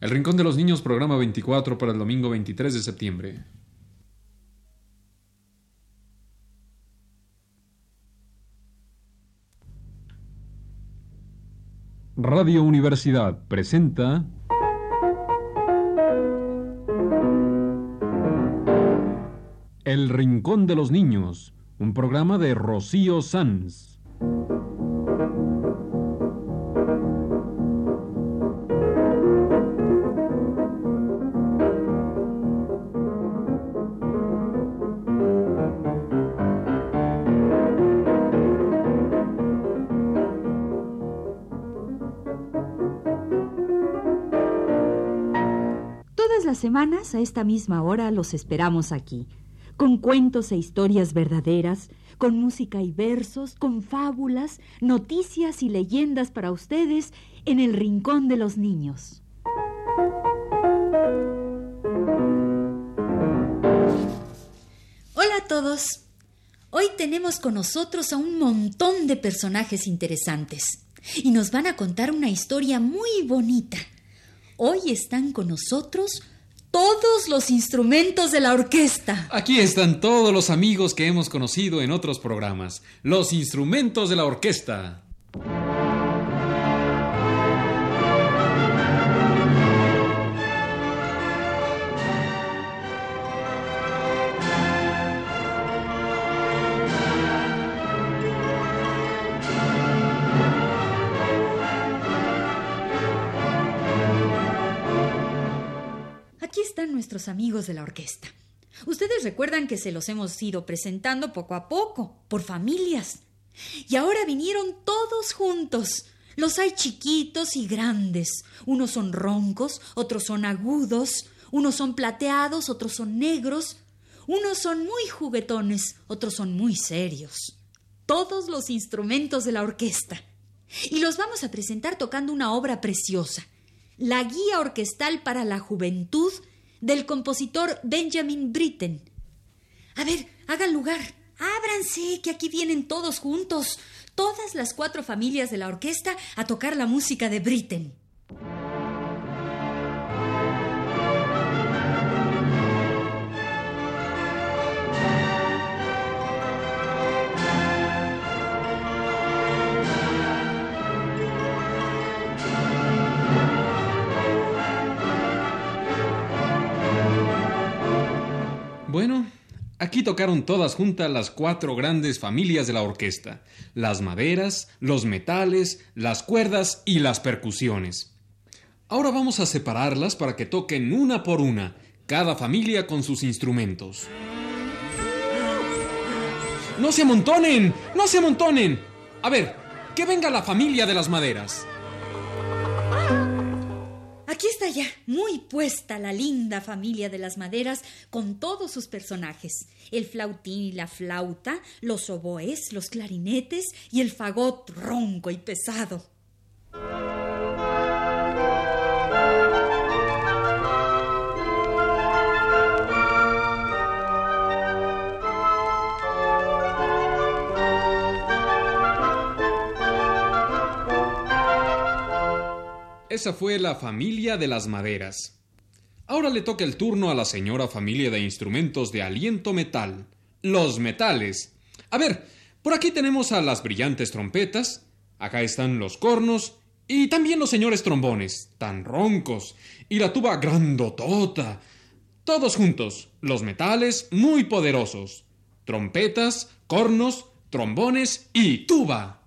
El Rincón de los Niños, programa 24 para el domingo 23 de septiembre. Radio Universidad presenta El Rincón de los Niños, un programa de Rocío Sanz. Las semanas a esta misma hora los esperamos aquí, con cuentos e historias verdaderas, con música y versos, con fábulas, noticias y leyendas para ustedes en el Rincón de los Niños. Hola a todos. Hoy tenemos con nosotros a un montón de personajes interesantes y nos van a contar una historia muy bonita. Hoy están con nosotros todos los instrumentos de la orquesta. Aquí están todos los amigos que hemos conocido en otros programas, los instrumentos de la orquesta. Nuestros amigos de la orquesta. Ustedes recuerdan que se los hemos ido presentando poco a poco, por familias. Y ahora vinieron todos juntos. Los hay chiquitos y grandes. Unos son roncos, otros son agudos, unos son plateados, otros son negros, unos son muy juguetones, otros son muy serios. Todos los instrumentos de la orquesta. Y los vamos a presentar tocando una obra preciosa, la Guía Orquestal para la Juventud del compositor Benjamin Britten. A ver, hagan lugar, ábranse, que aquí vienen todos juntos, todas las cuatro familias de la orquesta a tocar la música de Britten. Bueno, aquí tocaron todas juntas las cuatro grandes familias de la orquesta, las maderas, los metales, las cuerdas y las percusiones. Ahora vamos a separarlas para que toquen una por una, cada familia con sus instrumentos. ¡No se amontonen! ¡No se amontonen! A ver, que venga la familia de las maderas. Aquí está ya, muy puesta la linda familia de las maderas con todos sus personajes. El flautín y la flauta, los oboes, los clarinetes y el fagot ronco y pesado. Esa fue la familia de las maderas. Ahora le toca el turno a la señora familia de instrumentos de aliento metal, los metales. A ver, por aquí tenemos a las brillantes trompetas, acá están los cornos y también los señores trombones, tan roncos, y la tuba grandotota. Todos juntos, los metales muy poderosos. Trompetas, cornos, trombones y tuba.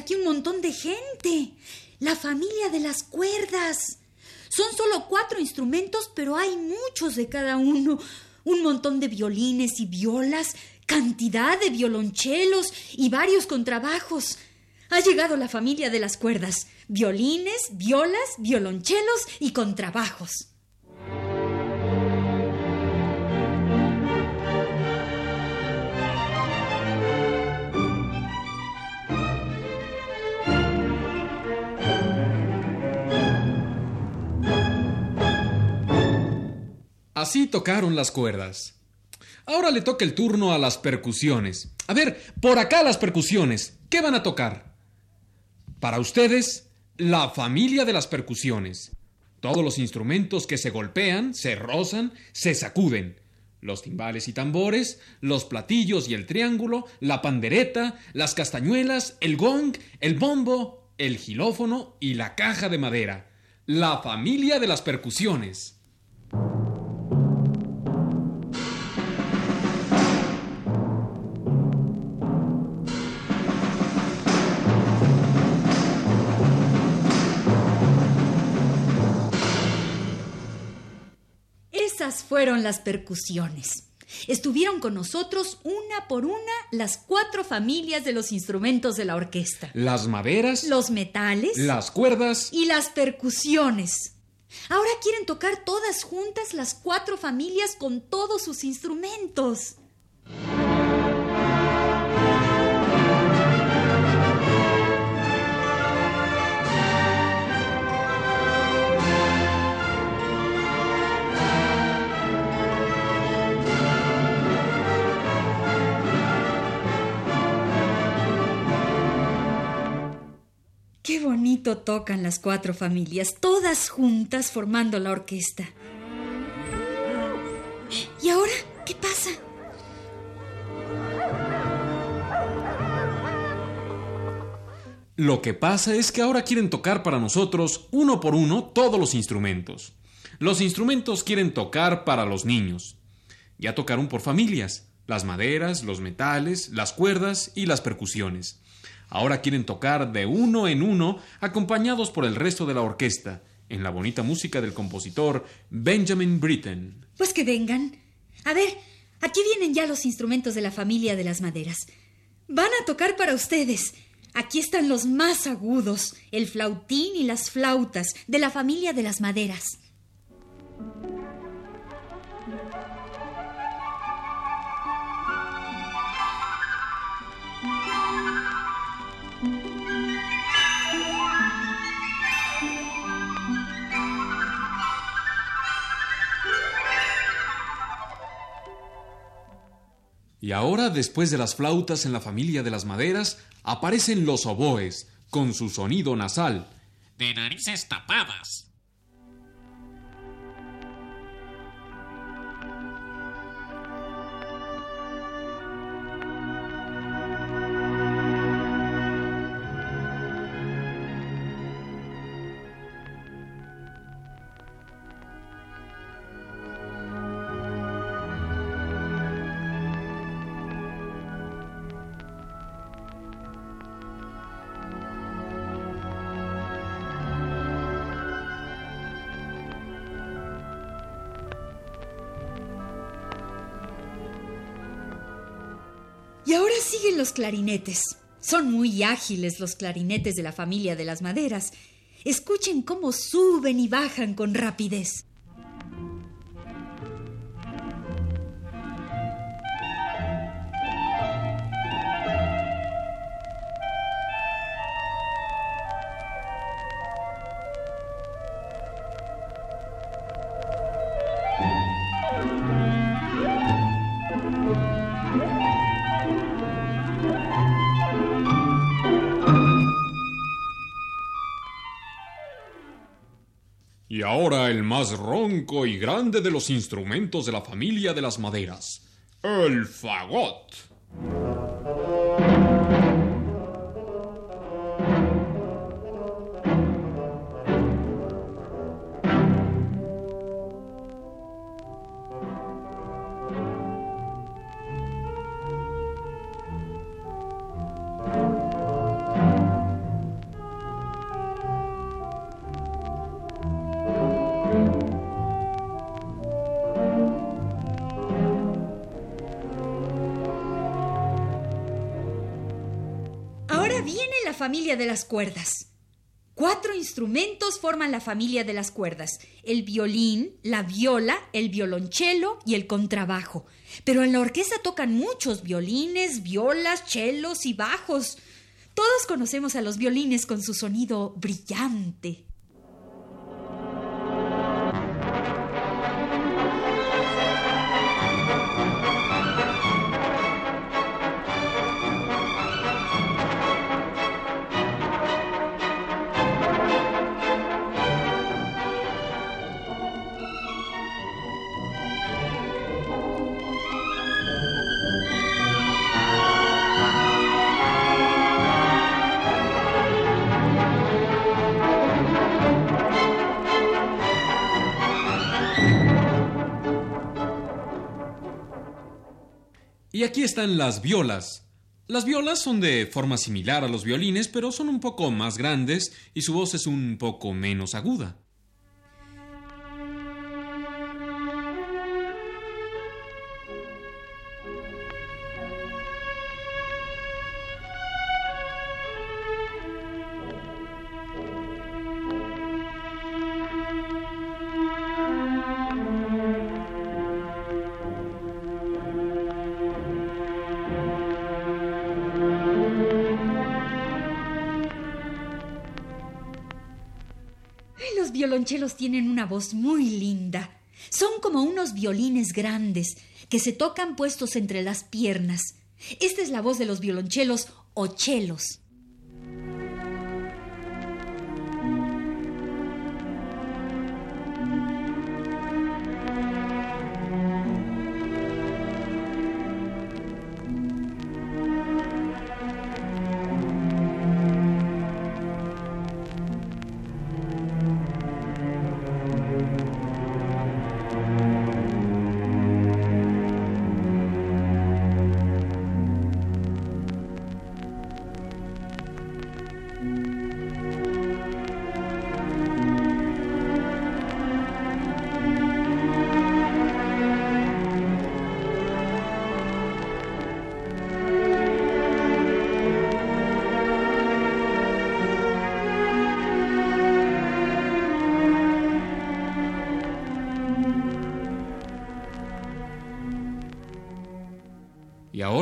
Aquí un montón de gente. La familia de las cuerdas. Son solo cuatro instrumentos, pero hay muchos de cada uno. Un montón de violines y violas, cantidad de violonchelos y varios contrabajos. Ha llegado la familia de las cuerdas. Violines, violas, violonchelos y contrabajos. Así tocaron las cuerdas. Ahora le toca el turno a las percusiones. A ver, por acá las percusiones. ¿Qué van a tocar? Para ustedes, la familia de las percusiones. Todos los instrumentos que se golpean, se rozan, se sacuden. Los timbales y tambores, los platillos y el triángulo, la pandereta, las castañuelas, el gong, el bombo, el gilófono y la caja de madera. La familia de las percusiones. Fueron las percusiones. Estuvieron con nosotros una por una las cuatro familias de los instrumentos de la orquesta. Las maderas, Los metales las cuerdas. y las percusiones. Ahora quieren tocar todas juntas las cuatro familias con todos sus instrumentos. Tocan las cuatro familias, todas juntas formando la orquesta. ¿Y ahora qué pasa? Lo que pasa es que ahora quieren tocar para nosotros, uno por uno, todos los instrumentos. Los instrumentos quieren tocar para los niños. Ya tocaron por familias, las maderas, los metales, las cuerdas y las percusiones. Ahora quieren tocar de uno en uno, acompañados por el resto de la orquesta, en la bonita música del compositor Benjamin Britten. Pues que vengan. A ver, aquí vienen ya los instrumentos de la familia de las maderas. Van a tocar para ustedes. Aquí están los más agudos, el flautín y las flautas de la familia de las maderas. Y ahora, después de las flautas en la familia de las maderas, aparecen los oboes, con su sonido nasal. de narices tapadas. Siguen los clarinetes. Son muy ágiles los clarinetes de la familia de las maderas. Escuchen cómo suben y bajan con rapidez. Ahora el más ronco y grande de los instrumentos de la familia de las maderas, el fagot. De las cuerdas. Cuatro instrumentos forman la familia de las cuerdas. El violín, la viola, el violonchelo y el contrabajo. Pero en la orquesta tocan muchos violines, violas, chelos y bajos. Todos conocemos a los violines con su sonido brillante. Están las violas. Las violas son de forma similar a los violines, pero son un poco más grandes y su voz es un poco menos aguda. Tienen una voz muy linda. Son como unos violines grandes que se tocan puestos entre las piernas. Esta es la voz de los violonchelos o chelos.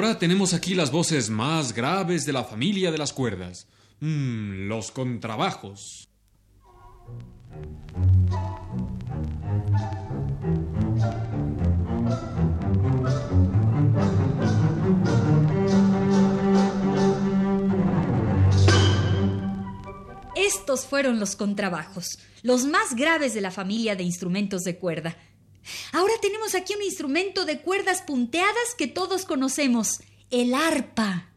Ahora tenemos aquí las voces más graves de la familia de las cuerdas. Mm, los contrabajos. Estos fueron los contrabajos, los más graves de la familia de instrumentos de cuerda. Ahora tenemos aquí un instrumento de cuerdas punteadas que todos conocemos, el arpa.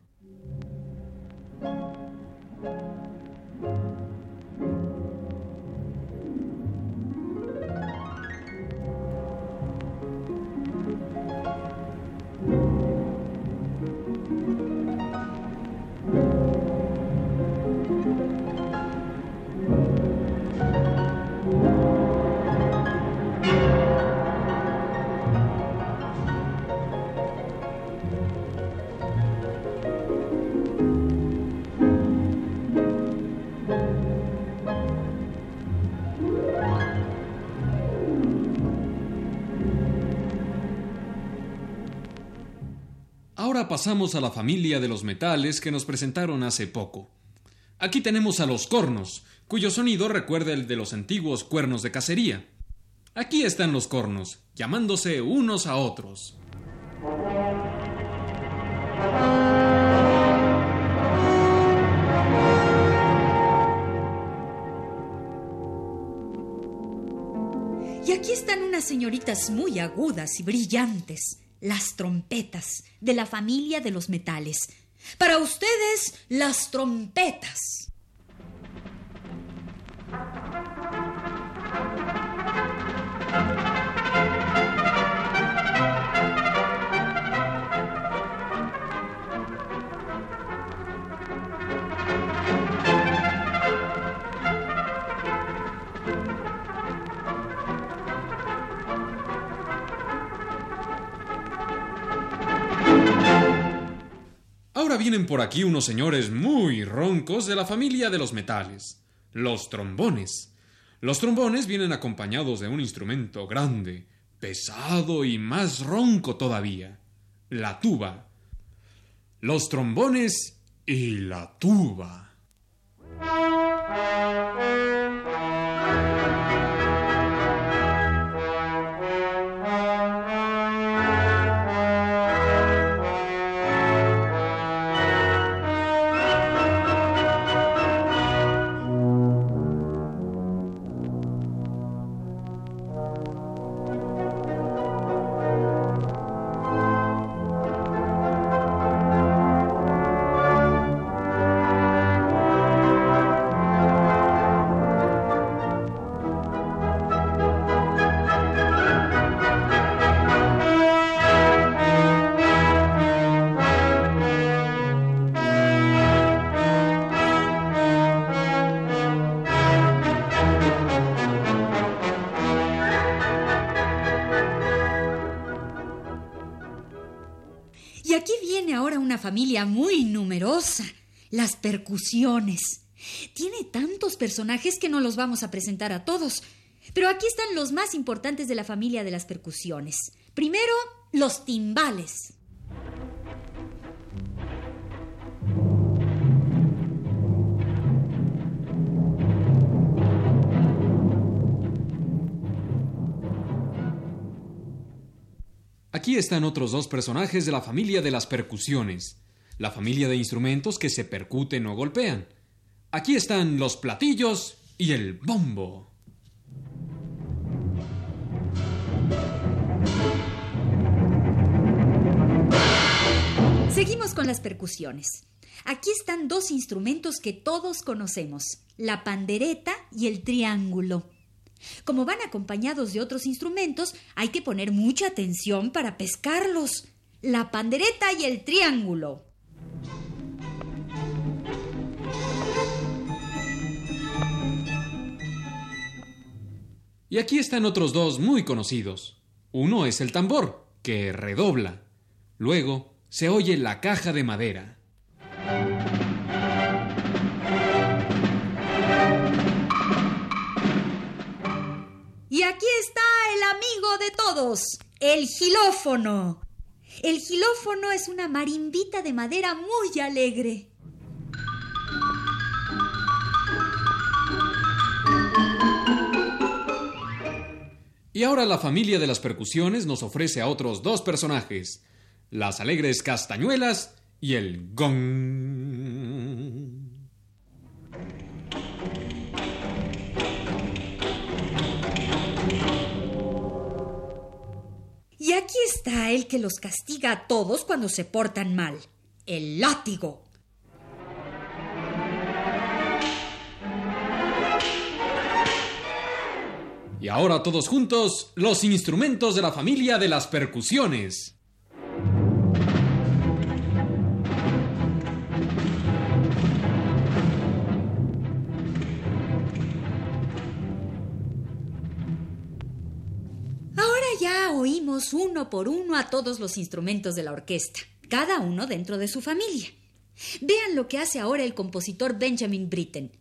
Ahora pasamos a la familia de los metales que nos presentaron hace poco. Aquí tenemos a los cornos, cuyo sonido recuerda el de los antiguos cuernos de cacería. Aquí están los cornos, llamándose unos a otros. Y aquí están unas señoritas muy agudas y brillantes, las trompetas, de la familia de los metales. Para ustedes, las trompetas. Vienen por aquí unos señores muy roncos de la familia de los metales, los trombones. Los trombones vienen acompañados de un instrumento grande, pesado y más ronco todavía, la tuba. Los trombones y la tuba. Familia muy numerosa, las percusiones. Tiene tantos personajes que no los vamos a presentar a todos. Pero aquí están los más importantes de la familia de las percusiones. Primero, los timbales. Aquí están otros dos personajes de la familia de las percusiones, la familia de instrumentos que se percuten o golpean. Aquí están los platillos y el bombo. Seguimos con las percusiones. Aquí están dos instrumentos que todos conocemos, la pandereta y el triángulo. Como van acompañados de otros instrumentos, hay que poner mucha atención para pescarlos. La pandereta y el triángulo. Y aquí están otros dos muy conocidos. Uno es el tambor, que redobla. Luego se oye la caja de madera. Aquí está el amigo de todos, el gilófono. El gilófono es una marimbita de madera muy alegre. Y ahora la familia de las percusiones nos ofrece a otros dos personajes, las alegres castañuelas y el gong. Aquí está el que los castiga a todos cuando se portan mal, el látigo. Y ahora todos juntos, los instrumentos de la familia de las percusiones. Ya oímos uno por uno a todos los instrumentos de la orquesta, cada uno dentro de su familia. Vean lo que hace ahora el compositor Benjamin Britten.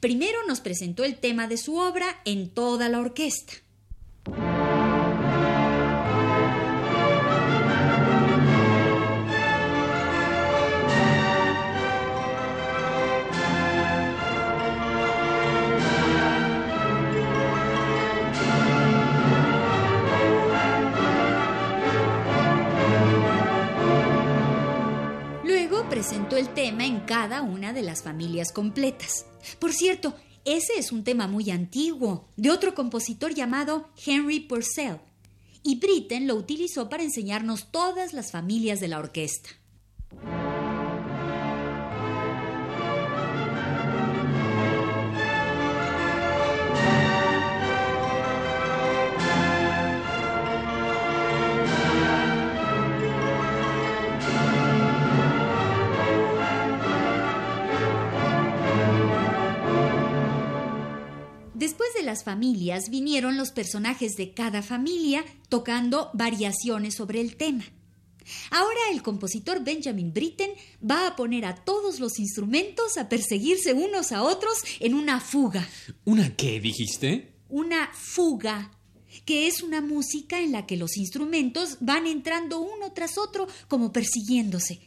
Primero nos presentó el tema de su obra en toda la orquesta. Presentó el tema en cada una de las familias completas. Por cierto, ese es un tema muy antiguo, de otro compositor llamado Henry Purcell, y Britten lo utilizó para enseñarnos todas las familias de la orquesta. Las familias vinieron los personajes de cada familia tocando variaciones sobre el tema. Ahora el compositor Benjamin Britten va a poner a todos los instrumentos a perseguirse unos a otros en una fuga. ¿Una qué dijiste? Una fuga, que es una música en la que los instrumentos van entrando uno tras otro como persiguiéndose.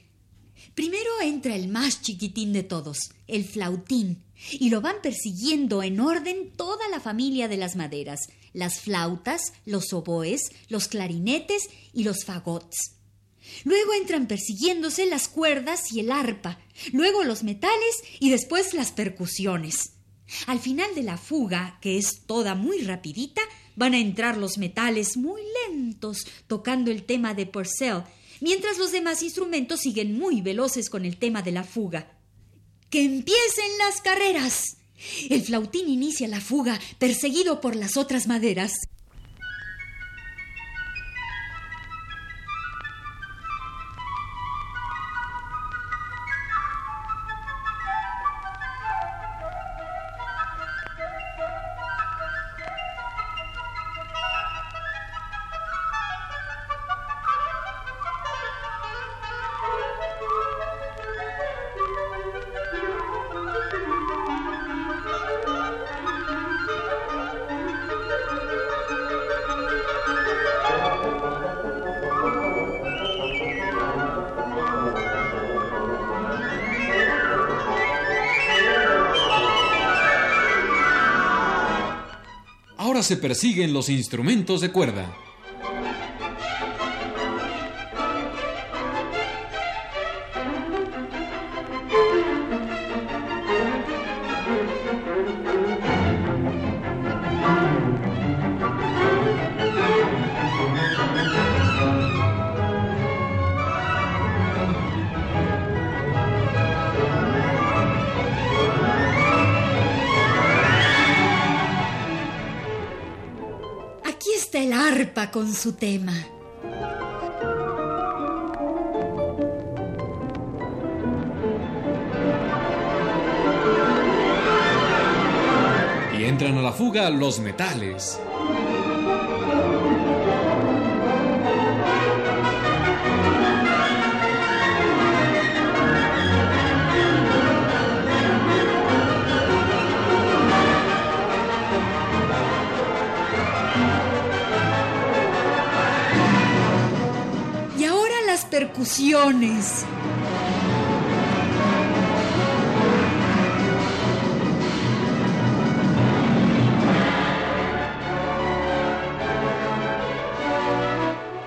Primero entra el más chiquitín de todos, el flautín, y lo van persiguiendo en orden toda la familia de las maderas, las flautas, los oboes, los clarinetes y los fagots. Luego entran persiguiéndose las cuerdas y el arpa, luego los metales y después las percusiones. Al final de la fuga, que es toda muy rapidita, van a entrar los metales muy lentos tocando el tema de Purcell, mientras los demás instrumentos siguen muy veloces con el tema de la fuga. ¡Que empiecen las carreras! El flautín inicia la fuga, perseguido por las otras maderas. Se persiguen los instrumentos de cuerda. Con su tema. Y entran a la fuga los metales.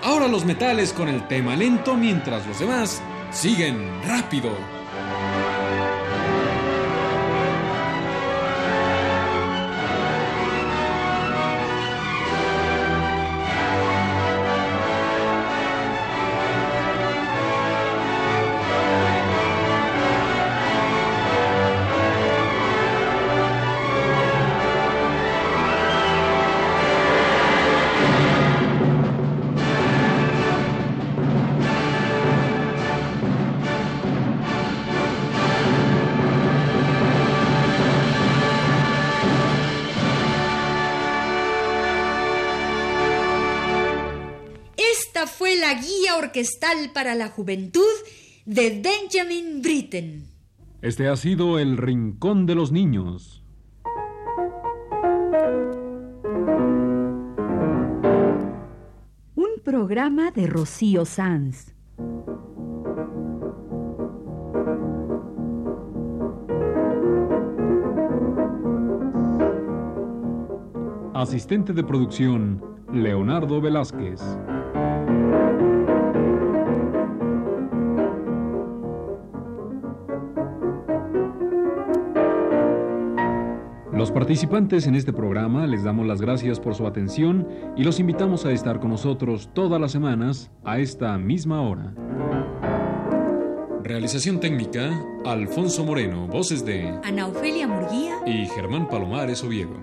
Ahora los metales con el tema lento mientras los demás siguen rápido. Orquestal para la juventud de Benjamin Britten. Este ha sido el Rincón de los Niños. Un programa de Rocío Sanz. Asistente de producción, Leonardo Velázquez. Los participantes en este programa les damos las gracias por su atención y los invitamos a estar con nosotros todas las semanas a esta misma hora. Realización técnica, Alfonso Moreno, voces de... Ana Ofelia Murguía. y Germán Palomares Oviedo.